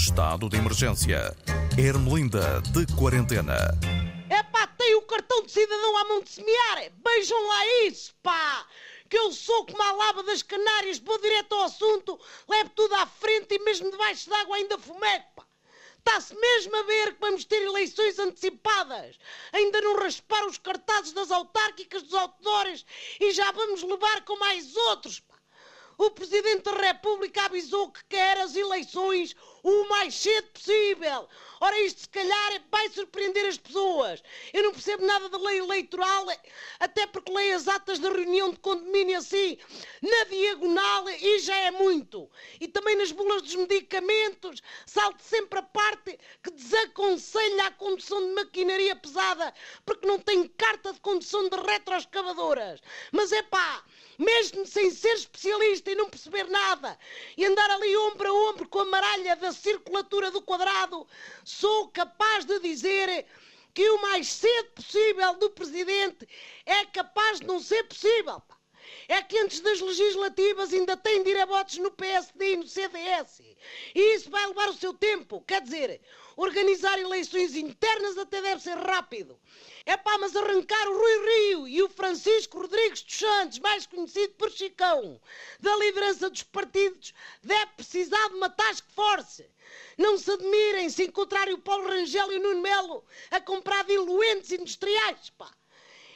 Estado de emergência. Ermelinda de quarentena. É pá, tem o cartão de cidadão à mão de semear. Beijam lá isso, pá. Que eu sou como a lava das Canárias, vou direto ao assunto, levo tudo à frente e mesmo debaixo d'água ainda fumeco, pá. Está-se mesmo a ver que vamos ter eleições antecipadas. Ainda não rasparam os cartazes das autárquicas dos outdoors e já vamos levar com mais outros, pá. O Presidente da República avisou que quer as eleições o mais cedo possível. Ora, isto se calhar vai surpreender as pessoas. Eu não percebo nada da lei eleitoral, até porque leio as atas da reunião de condomínio assim, na diagonal, e já é muito. E também nas bulas dos medicamentos, salte sempre a parte que desaconselha a condução de maquinaria pesada, porque não tem carta de condução de retroescavadoras. Mas é pá, mesmo sem ser especialista e não perceber nada, e andar ali ombro a ombro com a maralha da circulatura do quadrado, sou capaz de dizer que o mais cedo possível do Presidente é capaz de não ser possível. É que antes das legislativas ainda tem de ir a votos no PSD e no CDS. E isso vai levar o seu tempo. Quer dizer, organizar eleições internas até deve ser rápido. É pá, mas arrancar o Rui Rio e o Francisco Santos, mais conhecido por Chicão, da liderança dos partidos, deve precisar de uma task force. Não se admirem se encontrarem o Paulo Rangel e o Nuno Melo a comprar diluentes industriais, pá.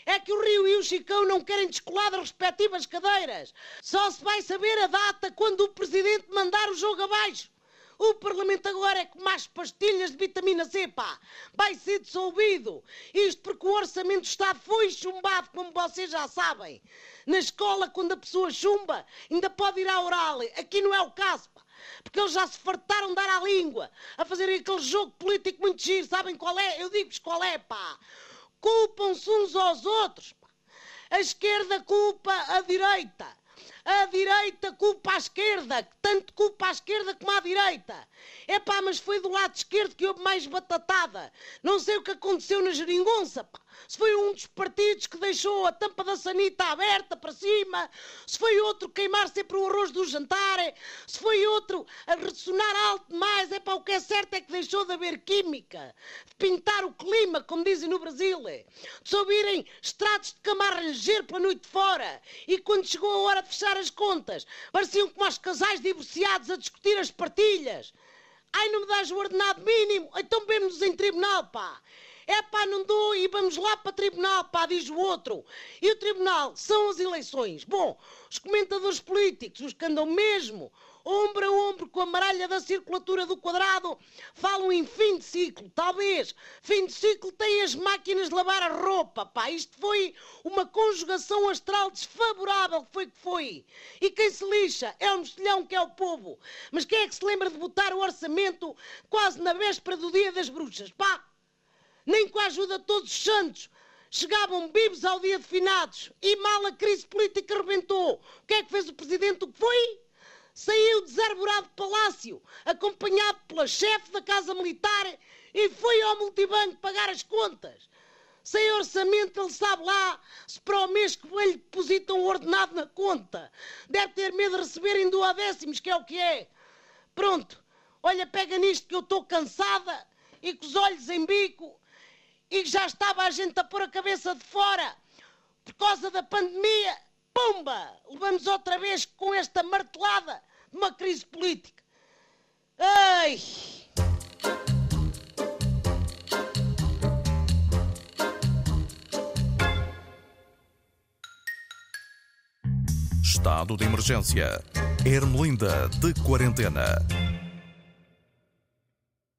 É que o Rio e o Chicão não querem descolar das respectivas cadeiras. Só se vai saber a data quando o Presidente mandar o jogo abaixo. O Parlamento agora é como as pastilhas de vitamina C, pá. Vai ser dissolvido. Isto porque o Orçamento Estado foi chumbado, como vocês já sabem. Na escola, quando a pessoa chumba, ainda pode ir à oral. Aqui não é o caso, pá. Porque eles já se fartaram de dar à língua, a fazerem aquele jogo político muito giro. Sabem qual é? Eu digo-vos qual é, pá. Culpam-se uns aos outros, pá. A esquerda culpa a direita. A direita culpa a esquerda, que tanto culpa a esquerda como a direita. É pá, mas foi do lado esquerdo que houve mais batatada. Não sei o que aconteceu na geringonça, pá. Se foi um dos partidos que deixou a tampa da sanita aberta para cima, se foi outro queimar sempre o arroz do jantar, se foi outro a ressonar alto demais, é pá, o que é certo é que deixou de haver química, de pintar o clima, como dizem no Brasil, de se ouvirem estratos de camarra ligeiro pela noite fora, e quando chegou a hora de fechar as contas, pareciam como os casais divorciados a discutir as partilhas. Ai, não me dás o ordenado mínimo? Então vemos-nos em tribunal, pá. É pá, não dou e vamos lá para tribunal, pá, diz o outro. E o tribunal são as eleições. Bom, os comentadores políticos, os que andam mesmo ombro a ombro com a maralha da circulatura do quadrado, falam em fim de ciclo. Talvez fim de ciclo tem as máquinas de lavar a roupa, pá. Isto foi uma conjugação astral desfavorável, foi que foi. E quem se lixa é o mexilhão que é o povo. Mas quem é que se lembra de botar o orçamento quase na véspera do dia das bruxas, pá? Nem com a ajuda de todos os santos. Chegavam vivos ao dia de finados e mal a crise política rebentou. O que é que fez o presidente? O que foi? Saiu desarborado de palácio, acompanhado pela chefe da Casa Militar e foi ao multibanco pagar as contas. Sem orçamento, ele sabe lá se para o mês que vem lhe depositam ordenado na conta. Deve ter medo de receber em duodécimos, que é o que é. Pronto, olha, pega nisto que eu estou cansada e com os olhos em bico e já estava a gente a pôr a cabeça de fora por causa da pandemia. Pumba! Levamos outra vez com esta martelada de uma crise política. Ai! Estado de emergência. Ermelinda de quarentena.